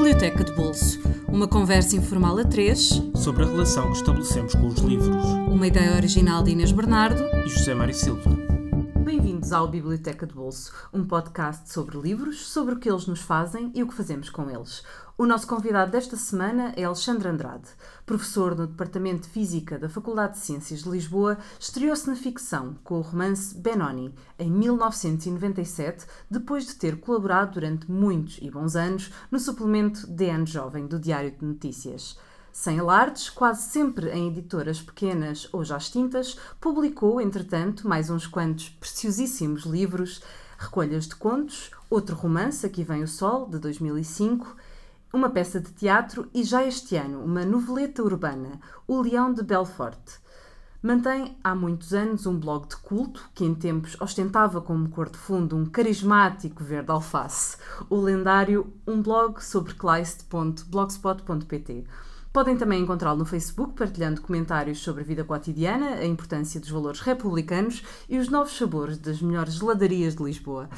Biblioteca de Bolso, uma conversa informal a três sobre a relação que estabelecemos com os livros. Uma ideia original de Inês Bernardo e José Mário Silva. Bem-vindos ao Biblioteca de Bolso, um podcast sobre livros, sobre o que eles nos fazem e o que fazemos com eles. O nosso convidado desta semana é Alexandre Andrade. Professor no Departamento de Física da Faculdade de Ciências de Lisboa, estreou-se na ficção com o romance Benoni, em 1997, depois de ter colaborado durante muitos e bons anos no suplemento DN Jovem do Diário de Notícias. Sem alardes, quase sempre em editoras pequenas ou já extintas, publicou, entretanto, mais uns quantos preciosíssimos livros, recolhas de contos, outro romance, Aqui Vem o Sol, de 2005, uma peça de teatro e já este ano uma noveleta urbana, O Leão de Belfort. Mantém há muitos anos um blog de culto que em tempos ostentava como cor de fundo um carismático verde alface, o lendário Um Blog sobre Kleist.blogspot.pt. Podem também encontrá-lo no Facebook, partilhando comentários sobre a vida cotidiana, a importância dos valores republicanos e os novos sabores das melhores geladarias de Lisboa.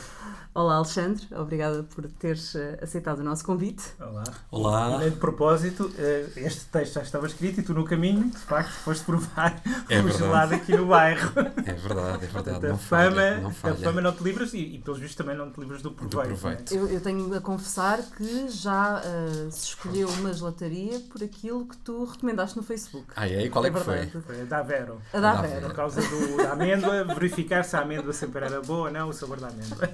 Olá, Alexandre, obrigada por teres eh, aceitado o nosso convite. Olá. Olá. de propósito, eh, este texto já estava escrito e tu no caminho, de facto, foste provar é o gelado aqui no bairro. É verdade, é verdade. a, não fama, falha, não falha. a fama não te livras e, e, pelos vistos, também não te livras do proveito. Do proveito. É? Eu, eu, tenho a confessar que já uh, se escolheu uma gelataria por aquilo que tu recomendaste no Facebook. Ah, é? E qual é, é que foi? Foi a da Vero. A da Vero. Por causa do, da amêndoa, verificar se a amêndoa sempre era boa ou não, o sabor da amêndoa.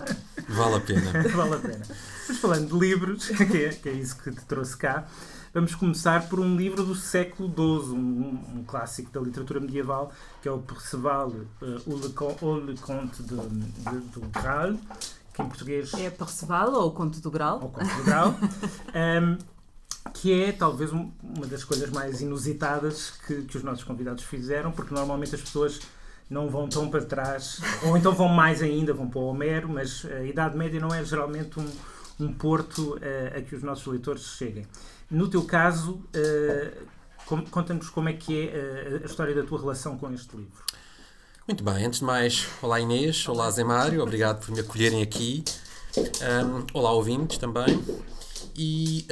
Vale a pena. vale a pena. Mas falando de livros, que é, que é isso que te trouxe cá, vamos começar por um livro do século XII, um, um clássico da literatura medieval, que é o Perceval, uh, o, Le, o Le Conte de, de, do Graal, que em português... É Perceval ou o Conto do Grau? Ou Conto do Grau. um, que é talvez uma das coisas mais inusitadas que, que os nossos convidados fizeram, porque normalmente as pessoas não vão tão para trás, ou então vão mais ainda, vão para o Homero, mas a Idade Média não é geralmente um, um porto uh, a que os nossos leitores cheguem. No teu caso, uh, conta-nos como é que é uh, a história da tua relação com este livro. Muito bem, antes de mais, olá Inês, olá Zé Mário, obrigado por me acolherem aqui. Um, olá ouvintes também. E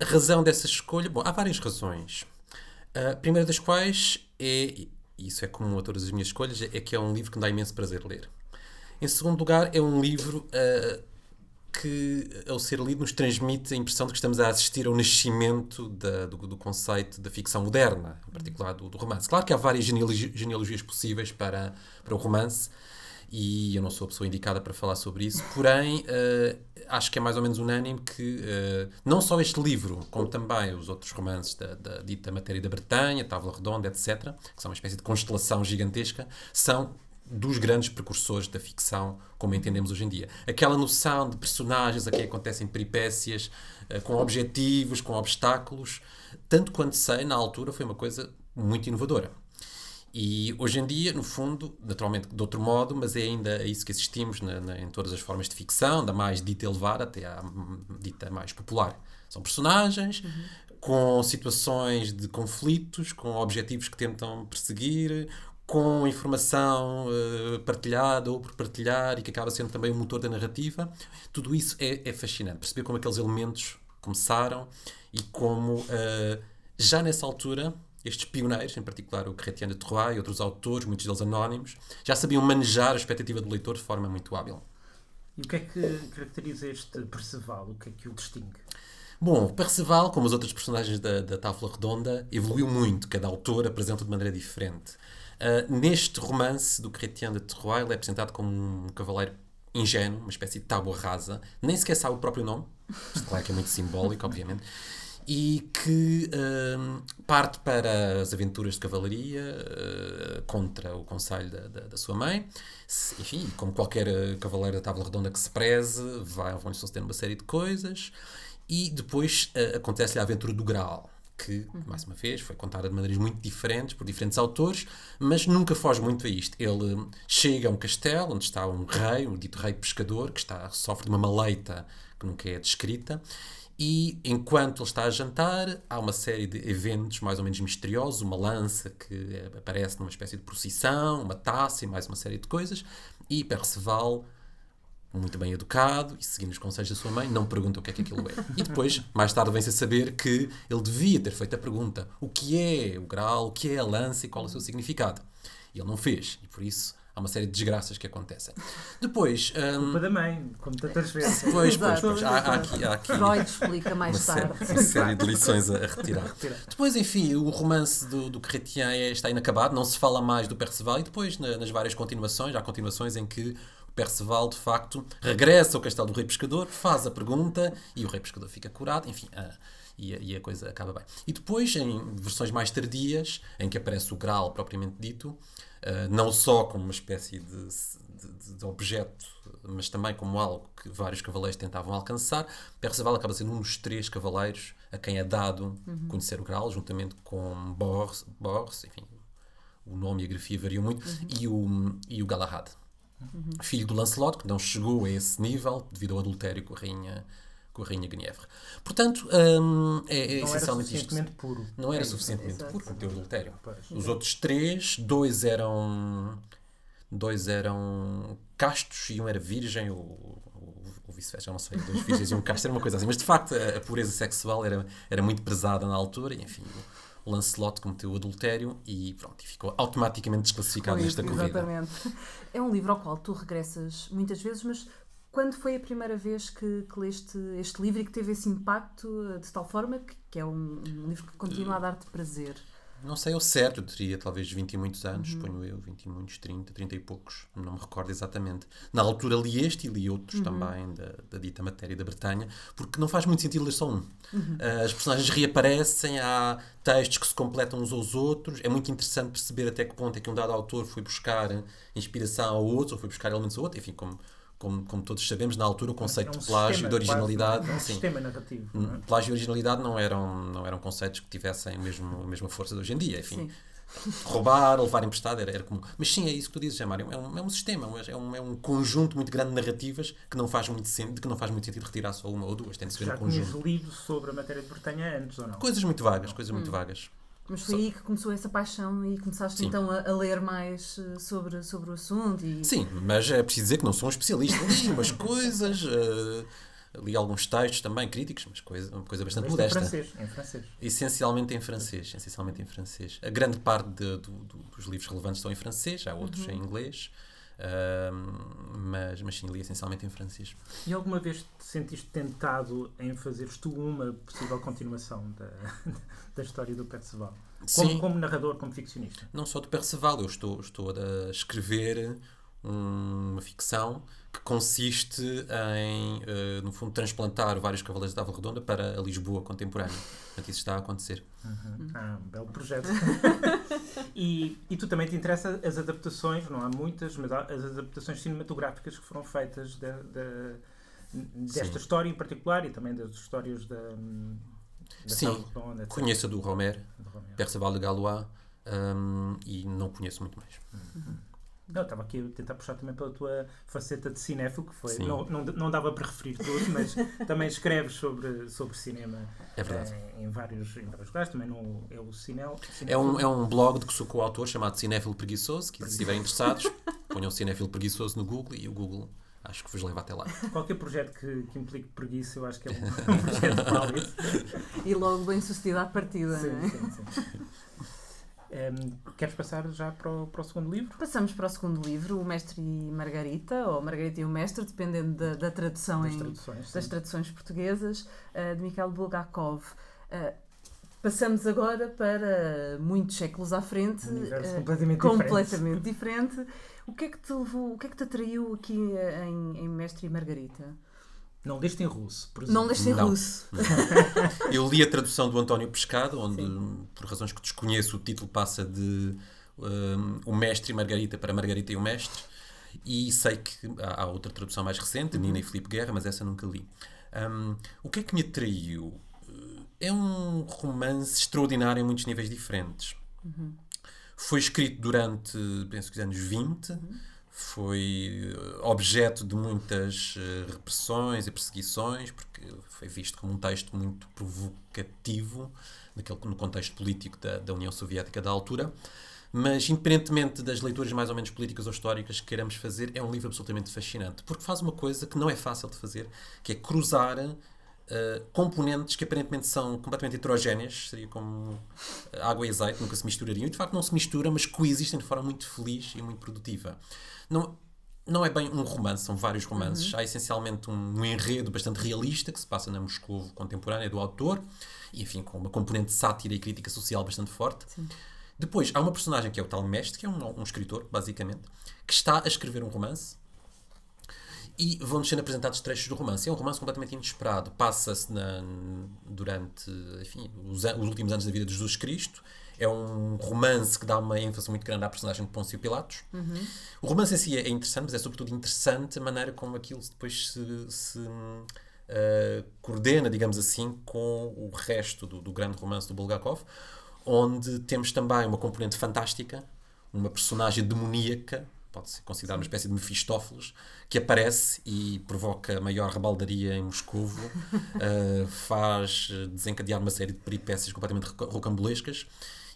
a razão dessa escolha, bom, há várias razões. A primeira das quais é, e isso é comum a todas as minhas escolhas, é que é um livro que me dá imenso prazer ler. Em segundo lugar, é um livro uh, que, ao ser lido, nos transmite a impressão de que estamos a assistir ao nascimento da, do, do, conceito da ficção moderna, em particular do, do, romance. Claro que há várias genealogias possíveis para, para o romance, e eu não sou a pessoa indicada para falar sobre isso, porém uh, acho que é mais ou menos unânime que uh, não só este livro, como também os outros romances da, da dita matéria da Bretanha, Távola Redonda, etc., que são uma espécie de constelação gigantesca, são dos grandes precursores da ficção, como entendemos hoje em dia. Aquela noção de personagens a quem acontecem peripécias, uh, com objetivos, com obstáculos, tanto quanto sei, na altura foi uma coisa muito inovadora. E hoje em dia, no fundo, naturalmente de outro modo, mas é ainda isso que assistimos na, na, em todas as formas de ficção, da mais dita elevada até à dita mais popular. São personagens uhum. com situações de conflitos, com objetivos que tentam perseguir, com informação uh, partilhada ou por partilhar e que acaba sendo também o motor da narrativa. Tudo isso é, é fascinante. Perceber como aqueles elementos começaram e como uh, já nessa altura estes pioneiros, em particular o Chrétien de Troyes e outros autores, muitos deles anónimos, já sabiam manejar a expectativa do leitor de forma muito hábil. E o que é que caracteriza este Perceval? O que é que o distingue? Bom, Perceval, como os outros personagens da, da Távola Redonda, evoluiu muito. Cada autor apresenta de maneira diferente. Uh, neste romance do Chrétien de Troyes, ele é apresentado como um cavaleiro ingênuo, uma espécie de tábua rasa, nem sequer sabe o próprio nome, isto claro que é muito simbólico, obviamente, e que um, parte para as aventuras de cavalaria uh, contra o conselho da, da, da, sua mãe. Se, enfim, como qualquer uh, cavaleiro da tábua redonda que se preze, vão-lhe suceder uma série de coisas. E depois uh, acontece-lhe a aventura do Graal, que, mais uma vez, foi contada de maneiras muito diferentes por diferentes autores, mas nunca foge muito a isto. Ele chega a um castelo onde está um rei, um dito rei pescador, que está, sofre de uma maleita que nunca é descrita, e enquanto ele está a jantar, há uma série de eventos mais ou menos misteriosos, uma lança que aparece numa espécie de procissão, uma taça e mais uma série de coisas, e Perceval, muito bem educado e seguindo os conselhos da sua mãe, não pergunta o que é que aquilo é. E depois, mais tarde, vem-se a saber que ele devia ter feito a pergunta: o que é o grau, o que é a lança e qual é o seu significado. E ele não fez, e por isso há uma série de desgraças que acontecem. Depois. hum, Culpa da mãe, como tantas vezes. Pois, pois, pois. Há, há aqui, há aqui Freud explica uma, mais série, tarde. uma série de lições a, a retirar. Retira. Depois, enfim, o romance do, do Chrétien é- está inacabado, não se fala mais do Perceval, e depois, na- nas várias continuações, há continuações em que o Perceval, de facto, regressa ao castelo do Rei Pescador, faz a pergunta e o Rei Pescador fica curado, enfim. ah, e, a, e a coisa acaba bem. E depois, em versões mais tardias, em que aparece o Graal propriamente dito, ah, não só como uma espécie de, de- de objeto, mas também como algo que vários cavaleiros tentavam alcançar, Perceval acaba sendo um dos três cavaleiros a quem é dado conhecer o Graal, juntamente com Bors, Bors enfim, o nome e a grafia variam muito, e, o, e o Galahad, filho do Lancelot, que não chegou a esse nível devido ao adultério com a rainha, com a rainha Guinevere. Portanto, hum, é, é Não era essencialmente isto. suficientemente puro. Não era É suficientemente Exato. puro o adultério. Os outros três, dois eram dois eram castos e um era virgem ou, ou, ou vice-versa, não sei, dois virgens e um casto, era uma coisa assim. Mas de facto a, a pureza sexual era, era muito pesada na altura e enfim, o Lancelot cometeu o adultério e pronto, e ficou automaticamente desclassificado nesta corrida. Exatamente. É um livro ao qual tu regressas muitas vezes, mas quando foi a primeira vez que, que leste este livro e que teve esse impacto eh, de tal forma que, que é um, um livro que continua a dar-te prazer? Não sei ao certo, eu teria talvez 20 e muitos anos, ponho eu, 20 e muitos, 30, 30 e poucos, não me recordo exatamente. Na altura li este e li outros também, da, da dita matéria da Bretanha, porque não faz muito sentido ler só um. Ah, As personagens reaparecem, há textos que se completam uns aos outros, é muito interessante perceber até que ponto é que um dado autor foi buscar inspiração a outros, ou foi buscar elementos a outros, enfim, como, como, como todos sabemos, na altura o conceito É um de plágio, sistema, de originalidade, quase, é um sim, sistema narrativo. não é? plágio e originalidade não eram, não eram conceitos que tivessem mesmo, a mesma força de hoje em dia. Enfim, roubar, levar emprestado era, era comum. Mas sim, é isso que tu dizes, Mário. É um, é um sistema, é um, é um conjunto muito grande de narrativas que não faz muito sentido, que não faz muito sentido retirar só uma ou duas. Tem de se ver Já um conjunto. tinhas lido sobre a matéria de Bretanha antes ou não? Coisas muito vagas, coisas muito vagas. Mas foi aí que começou essa paixão e começaste Sim. então a, a ler mais eh, sobre, sobre o assunto e Sim, mas é preciso dizer que não sou um especialista. Li umas coisas, eh, li alguns textos também críticos, mas coisa, uma coisa bastante Mas em modesta. francês, em francês. Essencialmente em francês, essencialmente em francês. A grande parte de- do- do- dos livros relevantes estão em francês, há outros em inglês, ahm, mas, mas sim, li essencialmente em francês. E alguma vez te sentiste tentado em fazeres tu uma possível continuação da, da história do Perceval? Como, Sim. como narrador, como ficcionista? Não só do Perceval, eu estou, estou a escrever uma ficção que consiste em, eh, no fundo, transplantar vários Cavaleiros da Ávila Redonda para a Lisboa contemporânea. Portanto, isso está a acontecer. Ah, um belo projeto. e, e tu também te interessa as adaptações, não há muitas, mas há as adaptações cinematográficas que foram feitas de- de- desta Sim. história em particular e também das histórias da, da Sim, Redonda. Conheço a do Romer, Do Romero. Perceval de Galois, ahm, e não conheço muito mais. Não, estava aqui a tentar puxar também pela tua faceta de cinéfilo, que foi. Sim. Não, não, não dava para referir tudo, mas também escreves sobre, sobre cinema É verdade. eh, em, vários, em vários lugares. Também no, é o Cinel. É um, é um blog de que sou coautor chamado Cinéfilo Preguiçoso, que se estiverem interessados, ponham Cinéfilo Preguiçoso no Google e o Google acho que vos leva até lá. Qualquer projeto que, que implique preguiça, eu acho que é um, um projeto válido. e logo bem sucedido à partida. não é? Sim, sim, Em, queres passar já para o, para o segundo livro? Passamos para o segundo livro, O Mestre e Margarita, ou Margarita e o Mestre, dependendo da, da tradução Das em, traduções. das traduções portuguesas, eh, de Mikhail Bulgakov. Eh, passamos agora para muitos séculos à frente, Um universo eh, completamente, completamente diferente. O que é que te levou, o que é que te atraiu aqui em, em Mestre e Margarita? Não leste em russo, por exemplo. Não leste em Não. russo. Eu li a tradução do António Pescado, onde, por razões que desconheço, o título passa de um, O Mestre e Margarita para Margarita e o Mestre. E sei que há, há outra tradução mais recente, Nina e Filipe Guerra, mas essa nunca li. Um, o que é que me atraiu? É um romance extraordinário em muitos níveis diferentes. Foi escrito durante, penso que os anos 20, foi eh, objeto de muitas eh, repressões e perseguições, porque foi visto como um texto muito provocativo naquele, no contexto político da, da União Soviética da altura. Mas, independentemente das leituras mais ou menos políticas ou históricas que queiramos fazer, é um livro absolutamente fascinante. Porque faz uma coisa que não é fácil de fazer, que é cruzar uh, componentes que aparentemente são completamente heterogéneas, seria como água e azeite, nunca se misturariam. E de facto não se mistura, mas coexistem de forma muito feliz e muito produtiva. Não, não é bem um romance, são vários romances. Uhum. Há essencialmente um, um, enredo bastante realista que se passa na Moscou contemporânea do autor, e enfim, com uma componente de sátira e crítica social bastante forte. Sim. Depois há uma personagem que é o tal mestre, que é um, um escritor, basicamente, que está a escrever um romance e vão-nos sendo apresentados trechos do romance. É um romance completamente inesperado. Passa-se durante enfim, os, os, últimos anos da vida de Jesus Cristo. É um romance que dá uma ênfase muito grande à personagem de Pôncio Pilatos. Uhum. O romance em si é interessante, mas é sobretudo interessante a maneira como aquilo depois se, se uh, coordena, digamos assim, com o resto do, do grande romance do Bulgakov onde temos também uma componente fantástica, uma personagem demoníaca, pode-se considerar uma espécie de Mefistófeles, que aparece e provoca maior rebaldaria em Moscou, uh, faz desencadear uma série de peripécias completamente rocambolescas.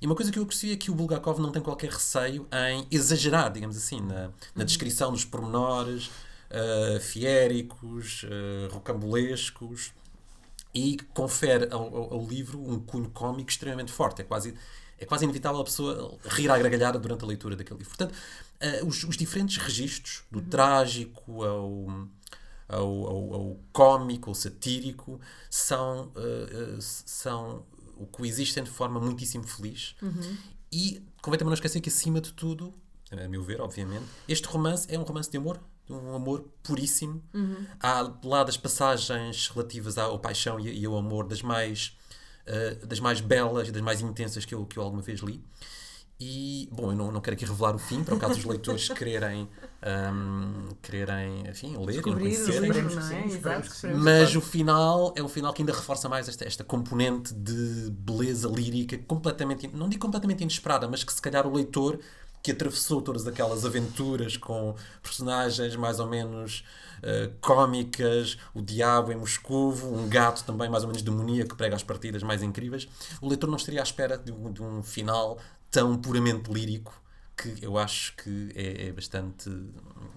E uma coisa que eu aprecio é que o Bulgakov não tem qualquer receio em exagerar, digamos assim, na, na descrição dos pormenores uh, fiéricos, uh, rocambolescos, e confere ao, ao, livro um cunho cómico extremamente forte. É quase, é quase inevitável a pessoa rir à gargalhada durante a leitura daquele livro. Portanto, uh, os, os, diferentes registros, do trágico ao, ao, ao, ao cómico, ao satírico, são, uh, uh, são coexistem de forma muitíssimo feliz. Uhum. E convém também não esquecer que, acima de tudo, a meu ver, obviamente, este romance é um romance de amor um amor puríssimo. Uhum. Há lá das passagens relativas ao paixão e, e ao amor das mais, uh, das mais belas e das mais intensas que eu, que eu alguma vez li. E, bom, eu não, não quero aqui revelar o fim, para o caso dos leitores quererem, um, quererem enfim, ler e conhecerem. É? Mas o final é um final que ainda reforça mais esta, esta componente de beleza lírica, completamente, não digo completamente inesperada, mas que se calhar o leitor que atravessou todas aquelas aventuras com personagens mais ou menos uh, cómicas, o diabo em Moscou, um gato também mais ou menos demoníaco que prega as partidas mais incríveis, o leitor não estaria à espera de um, de um final tão puramente lírico que eu acho que é, é bastante,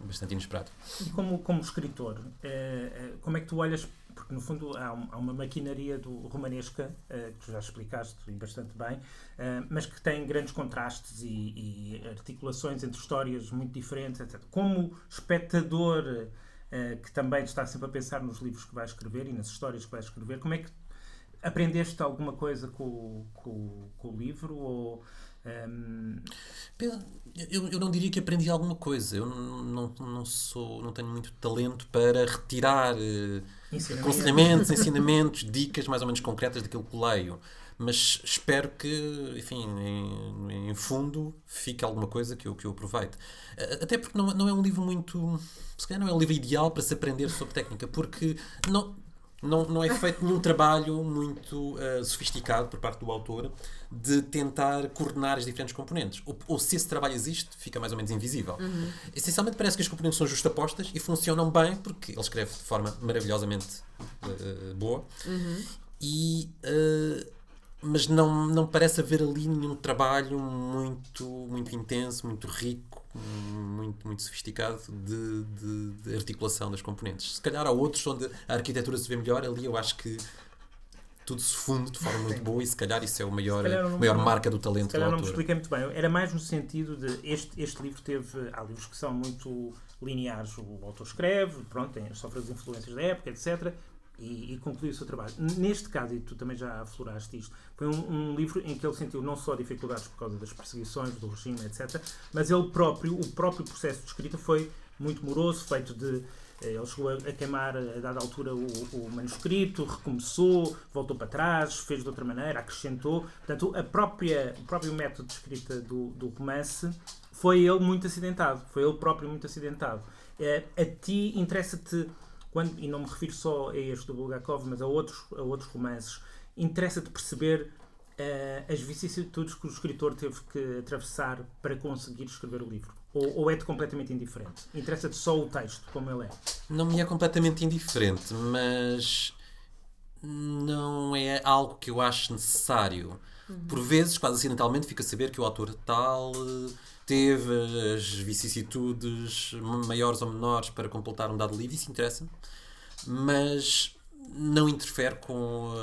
bastante inesperado. E como, como escritor, é, como é que tu olhas porque no fundo há, há uma maquinaria do romanesca, uh, que já explicaste bastante bem, uh, mas que tem grandes contrastes e, e, articulações entre histórias muito diferentes, etc. Como espectador uh, que também está sempre a pensar nos livros que vai escrever e nas histórias que vai escrever, como é que aprendeste alguma coisa com, com, com o livro? Ou, um... Eu, eu não diria que aprendi alguma coisa. Eu não, não, sou, não tenho muito talento para retirar uh, aconselhamentos, ensinamentos, dicas mais ou menos concretas daquilo que leio. Mas espero que, enfim, em, em, fundo, fique alguma coisa que eu, que eu aproveite. Até porque não, não é um livro muito. Se calhar não é um livro ideal para se aprender sobre técnica, porque não, não, não é feito nenhum trabalho muito uh, sofisticado por parte do autor de tentar coordenar as diferentes componentes. Ou, ou, se esse trabalho existe, fica mais ou menos invisível. Uhum. Essencialmente parece que as componentes são justapostas e funcionam bem porque ele escreve de forma maravilhosamente uh, boa. Uhum. E, uh, mas não, não parece haver ali nenhum trabalho muito, muito intenso, muito rico muito, muito sofisticado de, de, de, articulação das componentes. Se calhar há outros onde a arquitetura se vê melhor, ali eu acho que tudo se funde de forma muito boa e se calhar isso é a maior, não, maior marca do talento se calhar não me expliquei muito bem. Era mais no sentido de este, este livro teve. Há livros que são muito lineares. O autor escreve, pronto, tem, sofre as influências da época, etc e, e concluiu o seu trabalho. Neste caso, e tu também já afloraste isto, foi um, um, livro em que ele sentiu não só dificuldades por causa das perseguições, do regime, etc., mas ele próprio, o próprio processo de escrita foi muito moroso, feito de. Eh, ele chegou a, queimar, a dada altura, o, o, manuscrito, recomeçou, voltou para trás, fez de outra maneira, acrescentou. Portanto, a própria, o próprio método de escrita do, do romance foi ele muito acidentado. Foi ele próprio muito acidentado. É, a ti interessa-te quando, e não me refiro só a este do Bulgakov, mas a outros, a outros romances, interessa-te perceber uh, as vicissitudes que o escritor teve que atravessar para conseguir escrever o livro? Ou, ou é-te completamente indiferente? Interessa-te só o texto, como ele é? Não me é completamente indiferente, mas não é algo que eu acho necessário. Por vezes, quase acidentalmente, fica a saber que o autor tal eh, teve as vicissitudes maiores ou menores para completar um dado livro, isso interessa mas não interfere com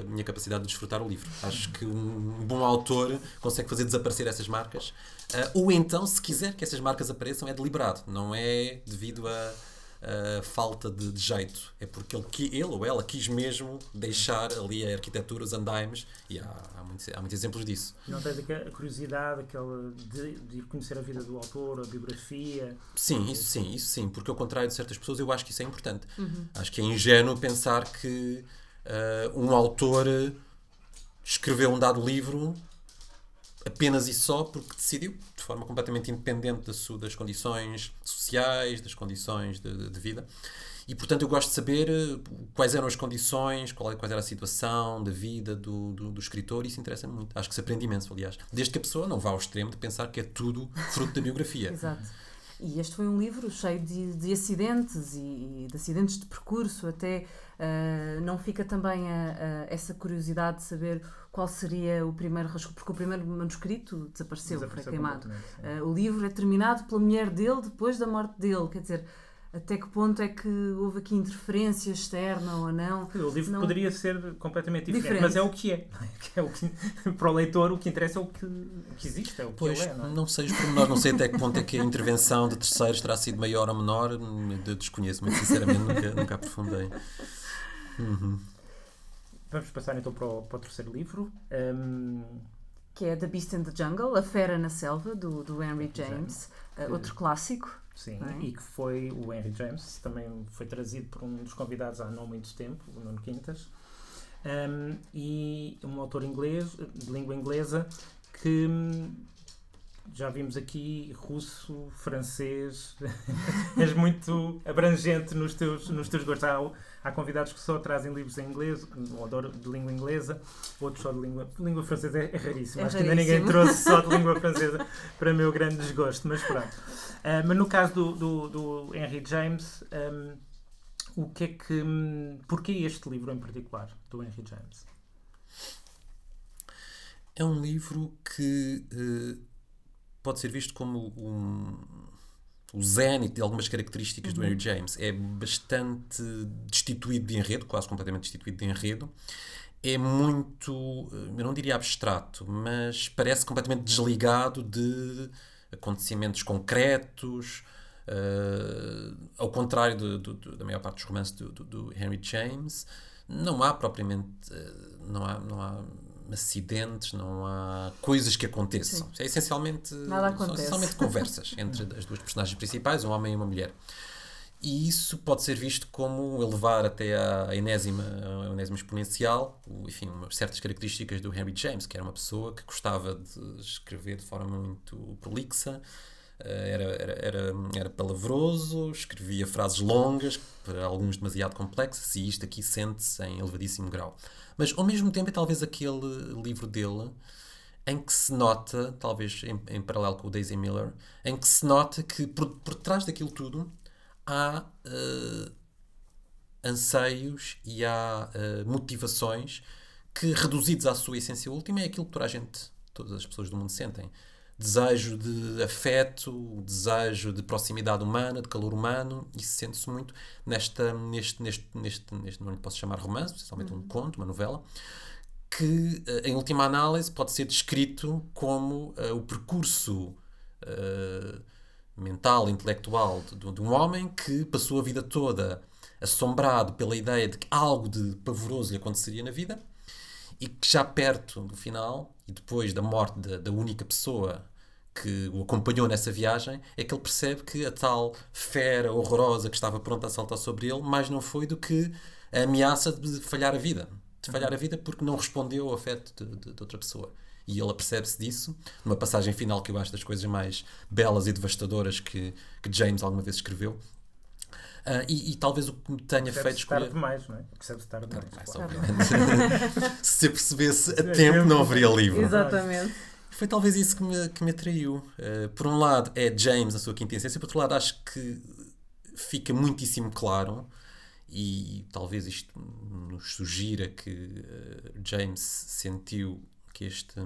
a minha capacidade de desfrutar o livro. Acho que um bom autor consegue fazer desaparecer essas marcas. Uh, ou então, se quiser que essas marcas apareçam, é deliberado, não é devido a uh, falta de, de, jeito. É porque ele, ele ou ela quis mesmo deixar ali a arquitetura, os andaimes, e há, há, muitos, há muitos exemplos disso. Não tens a curiosidade aquela de, de conhecer a vida do autor, a biografia? Sim, isso sim, isso sim, porque ao contrário de certas pessoas, eu acho que isso é importante. Uhum. Acho que é ingênuo pensar que uh, um autor escreveu um dado livro apenas e só porque decidiu, de forma completamente independente das, das condições sociais, das condições de, de, vida. E, portanto, eu gosto de saber eh, quais eram as condições, qual, qual era a situação da vida do, do, do escritor, e isso interessa-me muito. Acho que se aprende imenso, aliás. Desde que a pessoa não vá ao extremo de pensar que é tudo fruto da biografia. Exato. E este foi um livro cheio de, de acidentes e, de acidentes de percurso, até uh, não fica também a, a essa curiosidade de saber qual seria o primeiro rascunho, porque o primeiro manuscrito desapareceu, desapareceu foi queimado. Uh, o livro é terminado pela mulher dele depois da morte dele, quer dizer, até que ponto é que houve aqui interferência externa ou não. O livro não... poderia ser completamente diferente, diferente, mas é o que é. é o que, para o leitor, o que interessa é o que, o que existe, é o que pois, é. Não, é? não sei os pormenores, não sei até que ponto é que a intervenção de terceiros terá sido maior ou menor, desconheço, mas sinceramente nunca, nunca aprofundei. Uhum. Vamos passar então para o, para o terceiro livro. Um... Que é The Beast in the Jungle, A Fera na Selva, do, do Henry James, uh, outro clássico. Sim, é? e que foi o Henry James, também foi trazido por um dos convidados há não muito tempo, o Nuno Quintas, um, e um autor inglês, de língua inglesa, que hum, já vimos aqui russo, francês, és muito abrangente nos teus, nos teus gostos. Há, há convidados que só trazem livros em inglês, ou de língua inglesa, outros só de língua. Língua francesa é, é raríssimo, é acho raríssimo. que ainda ninguém trouxe só de língua francesa para meu grande desgosto, mas pronto. Uh, mas no caso do, do, do Henry James, um, o que é que. Um, porquê este livro em particular, do Henry James? É um livro que uh, pode ser visto como um, o zénite de algumas características uhum. do Henry James. É bastante destituído de enredo, quase completamente destituído de enredo. É muito, eu não diria abstrato, mas parece completamente desligado de acontecimentos concretos, uh, ao contrário do, do, do, da maior parte dos romances do, do Henry James, não há propriamente uh, não há, não há acidentes, não há coisas que aconteçam. Sim. É essencialmente, são essencialmente conversas entre as duas personagens principais, um homem e uma mulher. E isso pode ser visto como elevar até à enésima, à enésima exponencial, enfim, certas características do Henry James, que era uma pessoa que gostava de escrever de forma muito prolixa, era, era, era, era palavroso, escrevia frases longas, para alguns demasiado complexas, e isto aqui sente-se em elevadíssimo grau. Mas ao mesmo tempo é talvez aquele livro dele em que se nota, talvez em, em paralelo com o Daisy Miller, em que se nota que por, por trás daquilo tudo há uh, anseios e há uh, motivações que, reduzidos à sua essência última, é aquilo que toda a gente, todas as pessoas do mundo sentem. Desejo de afeto, desejo de proximidade humana, de calor humano, e sente-se muito nesta, neste, neste, neste, neste, não lhe posso chamar romance, especialmente um uhum. conto, uma novela, que, eh, em última análise, pode ser descrito como uh, o percurso uh, mental, intelectual de, de, um homem que passou a vida toda assombrado pela ideia de que algo de pavoroso lhe aconteceria na vida e que já perto do final e depois da morte da, da única pessoa que o acompanhou nessa viagem é que ele percebe que a tal fera horrorosa que estava pronta a saltar sobre ele mais não foi do que a ameaça de falhar a vida de falhar a vida porque não respondeu ao afeto de, de, de outra pessoa e ele apercebe-se disso, numa passagem final que eu acho das coisas mais belas e devastadoras que, que James alguma vez escreveu. Uh, e, e, talvez o que me tenha feito escolher. tarde demais, não é? Percebe-se tarde demais. demais claro. Se eu percebesse a tempo, não haveria livro. Exatamente. Foi talvez isso que me, que me atraiu. Uh, por um lado, é James, a sua quinta essência, por outro lado, acho que fica muitíssimo claro e talvez isto nos sugira que uh, James sentiu porque este,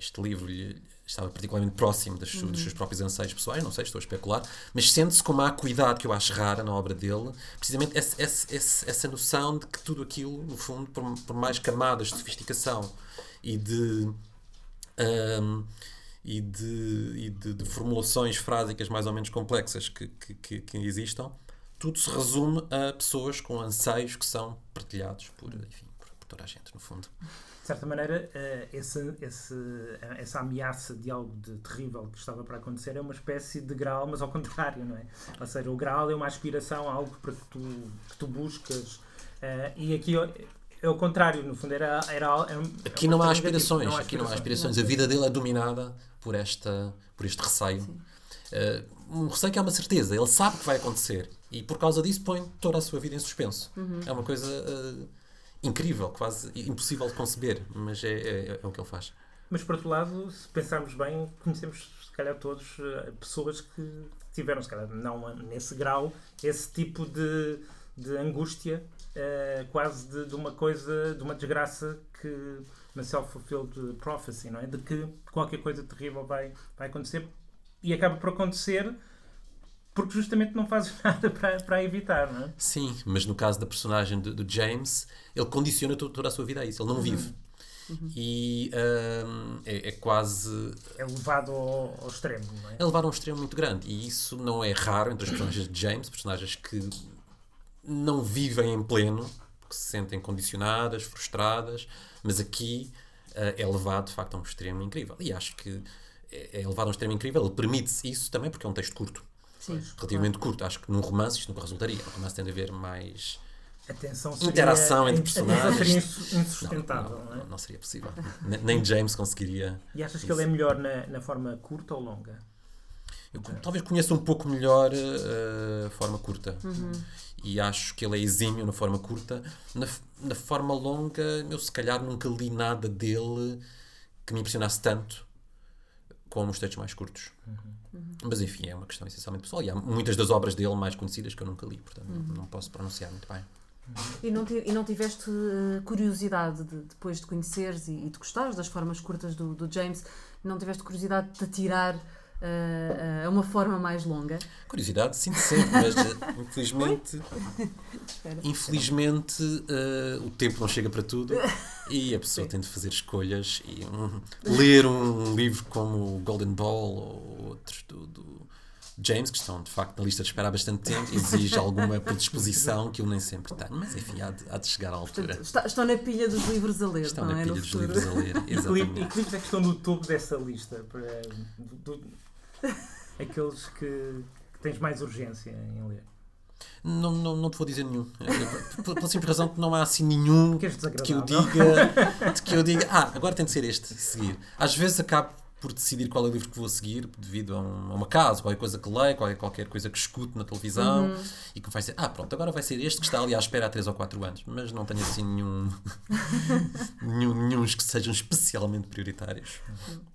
este livro lhe estava particularmente próximo das, su- dos seus próprios anseios pessoais, não sei, estou a especular, mas sente-se com uma acuidade que eu acho rara na obra dele, precisamente esse- esse- essa noção de que tudo aquilo, no fundo, por, por mais camadas de sofisticação e de. ahm, e de, e de, de formulações frásicas mais ou menos complexas que, que, que, existam, tudo se resume a pessoas com anseios que são partilhados por, enfim, por, por toda a gente, no fundo. De certa maneira, eh, esse, esse, essa ameaça de algo de terrível que estava para acontecer é uma espécie de graal, mas ao contrário, não é? Ou seja, o graal é uma aspiração, algo para que tu, que tu buscas. eh, e aqui é- o contrário, no fundo, era. era, era um- Aqui não há aspirações, aqui não há aspirações. A vida dele é dominada por, esta, por este receio. Eh, um receio que é uma certeza, ele sabe que vai acontecer e por causa disso põe toda a sua vida em suspenso. É uma coisa eh, incrível, quase impossível de conceber, mas é, é- é o que ele faz. Mas, por outro lado, se pensarmos bem, conhecemos, se calhar, todos eh, pessoas que tiveram, se calhar, não nesse grau, esse tipo de, de angústia, eh, quase de, de uma coisa, de uma desgraça que. Uma self-fulfilled prophecy, não é? De que qualquer coisa terrível vai, vai acontecer e acaba por acontecer porque justamente não fazes nada para, para evitar, não é? Sim, mas no caso da personagem do, do James, ele condiciona to- toda a sua vida a isso, ele não vive. E ahm, é, é quase É levado ao, ao extremo, não é? é levar a um extremo muito grande. E isso não é raro entre os personagens de James, personagens que não vivem em pleno, que se sentem condicionadas, frustradas, mas aqui eh, é levado de facto a um extremo incrível. E acho que é é levado a um extremo incrível, ele permite-se isso também porque é um texto curto, Sim. relativamente curto. Acho que num romance isto nunca resultaria. No romance tem de haver mais. A tensão seria, Interação entre personagens. seria insu- Não, insustentável, não, não, é? não, seria possível. Ne- Nem James conseguiria. E achas que ele é melhor na, na forma curta ou longa? Eu co- talvez conheça um pouco melhor eh, a forma curta. E acho que ele é exímio na forma curta. Na, na forma longa, eu se calhar nunca li nada dele que me impressionasse tanto como os textos mais curtos. Mas enfim, é uma questão essencialmente pessoal. E há muitas das obras dele mais conhecidas que eu nunca li, portanto não- não posso pronunciar muito bem. E não, e não tiveste eh, curiosidade de, depois de conheceres e, e de gostares das formas curtas do, do James, não tiveste curiosidade de te atirar eh, a uma forma mais longa? Curiosidade, sinto sempre, mas eh, infelizmente, Espera. infelizmente eh, o tempo não chega para tudo e a pessoa tem de fazer escolhas e hum, ler um livro como o Golden Ball ou outros do, do James, que estão de facto na lista de espera há bastante tempo, exige alguma predisposição que eu nem sempre tenho. Mas enfim, há de, há de chegar à altura. Portanto, está- estão na pilha dos livros a ler, Estão não na é? pilha No dos futuro. livros a ler. E li- e Exatamente. que livros é que estão no topo dessa lista? Para, do- do- aqueles que, que tens mais urgência em ler. Não, não, não te vou dizer nenhum. Eh, Pela simples razão que não há assim nenhum Que és de que eu diga, de que eu diga, ah, agora tem de ser este, seguir. Às vezes acabo por decidir qual é o livro que vou seguir devido a, um- a uma casa, qualquer coisa que leio, qualquer, qualquer coisa que escuto na televisão e que vai ser, ah, pronto, agora vai ser este que está ali à espera há 3 ou 4 anos, mas não tenho assim nenhum, nenhum nenhuns que sejam especialmente prioritários.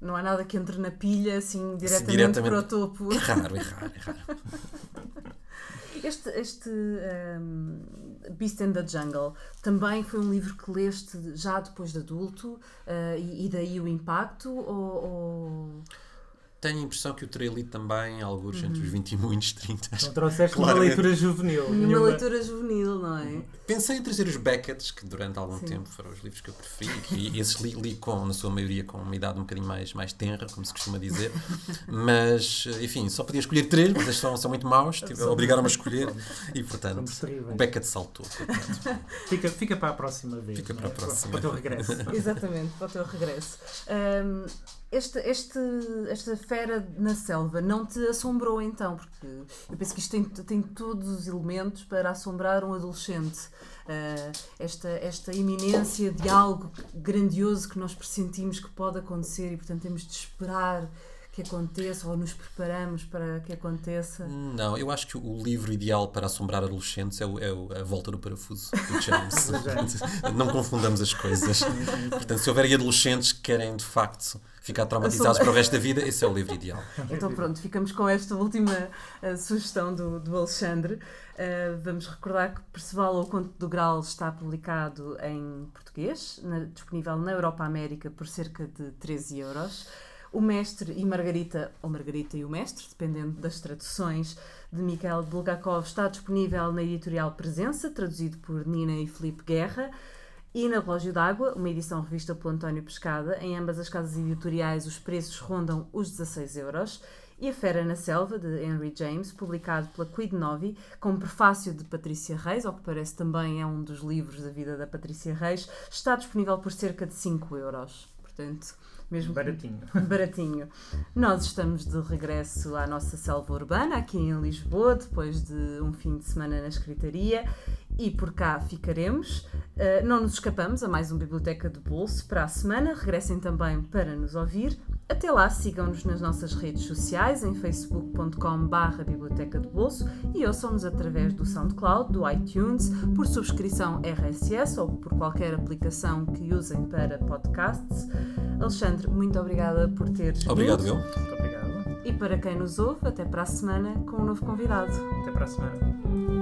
Não há nada que entre na pilha assim diretamente, diretamente- para o topo. É raro, é raro, é raro. Este, este um, Beast in the Jungle também foi um livro que leste já depois de adulto uh, e, e daí o impacto? Ou, ou- Tenho a impressão que o lido também, alguns Uhum. entre os 20 e muitos 30. Não trouxeste uma leitura juvenil. Uma nenhuma. leitura juvenil, não é? Pensei em trazer os Becketts, que durante algum Sim. tempo foram os livros que eu preferi, e esses li, li com, na sua maioria, com uma idade um bocadinho mais, mais tenra, como se costuma dizer. Mas, enfim, só podia escolher três, mas estes são, são muito maus, obrigaram-me a escolher, e portanto, o Beckett saltou. Fica, fica para a próxima vez. Fica para é? a próxima. Para o teu regresso. Exatamente, para o teu regresso. Um, este, este, esta fera na selva não te assombrou então? Porque eu penso que isto tem, tem todos os elementos para assombrar um adolescente. Uh, esta, esta iminência de algo grandioso que nós pressentimos que pode acontecer e, portanto, temos de esperar que aconteça ou nos preparamos para que aconteça? Não, eu acho que o livro ideal para assombrar adolescentes é, o, é o- a Volta do Parafuso, do James. não confundamos as coisas. Portanto, se houver adolescentes que querem de facto ficar traumatizados para o resto da vida, esse é o livro ideal. Então pronto, ficamos com esta última eh, sugestão do, do Alexandre. Eh, vamos recordar que Perceval ou o Conto do Graal está publicado em português, na- disponível na Europa América por cerca de 13 euros. O Mestre e Margarita, ou Margarita e o Mestre, dependendo das traduções, de Mikhail Bulgakov está disponível na editorial Presença, traduzido por Nina e Felipe Guerra. E na Relógio d'Água, uma edição revista pelo António Pescada, em ambas as casas editoriais os preços rondam os 16 euros. E A Fera na Selva, de Henry James, publicado pela Quid Novi, com prefácio de Patrícia Reis, ao que parece também é um dos livros da vida da Patrícia Reis, está disponível por cerca de 5 euros. Portanto, mesmo Baratinho. baratinho. Nós estamos de regresso à nossa selva urbana, aqui em Lisboa, depois de um fim de semana na escritaria. E por cá ficaremos. Uh, não nos escapamos a mais um Biblioteca de Bolso para a semana. Regressem também para nos ouvir. Até lá, sigam-nos nas nossas redes sociais, em facebook.com.br Biblioteca de Bolso e ouçam-nos através do SoundCloud, do iTunes, por subscrição RSS ou por qualquer aplicação que usem para podcasts. Alexandre, muito obrigada por teres Obrigado, vindo. eu. Muito obrigado. E para quem nos ouve, até para a semana com um novo convidado. Até para a semana.